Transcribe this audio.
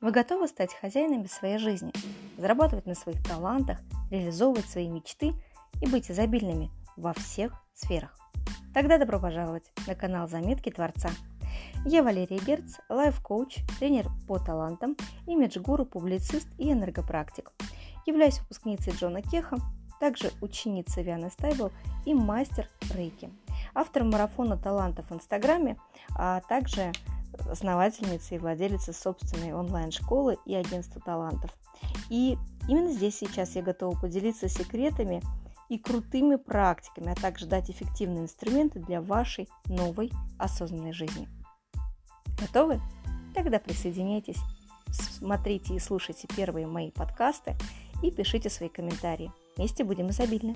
Вы готовы стать хозяинами своей жизни, зарабатывать на своих талантах, реализовывать свои мечты и быть изобильными во всех сферах? Тогда добро пожаловать на канал Заметки Творца. Я Валерия Герц, лайф-коуч, тренер по талантам, имидж-гуру, публицист и энергопрактик. Являюсь выпускницей Джона Кеха, также ученицей Вианы Стайбл и мастер рейки. Автор марафона талантов в Инстаграме, а также основательница и владелица собственной онлайн-школы и агентства талантов. И именно здесь сейчас я готова поделиться секретами и крутыми практиками, а также дать эффективные инструменты для вашей новой осознанной жизни. Готовы? Тогда присоединяйтесь, смотрите и слушайте первые мои подкасты и пишите свои комментарии. Вместе будем изобильны.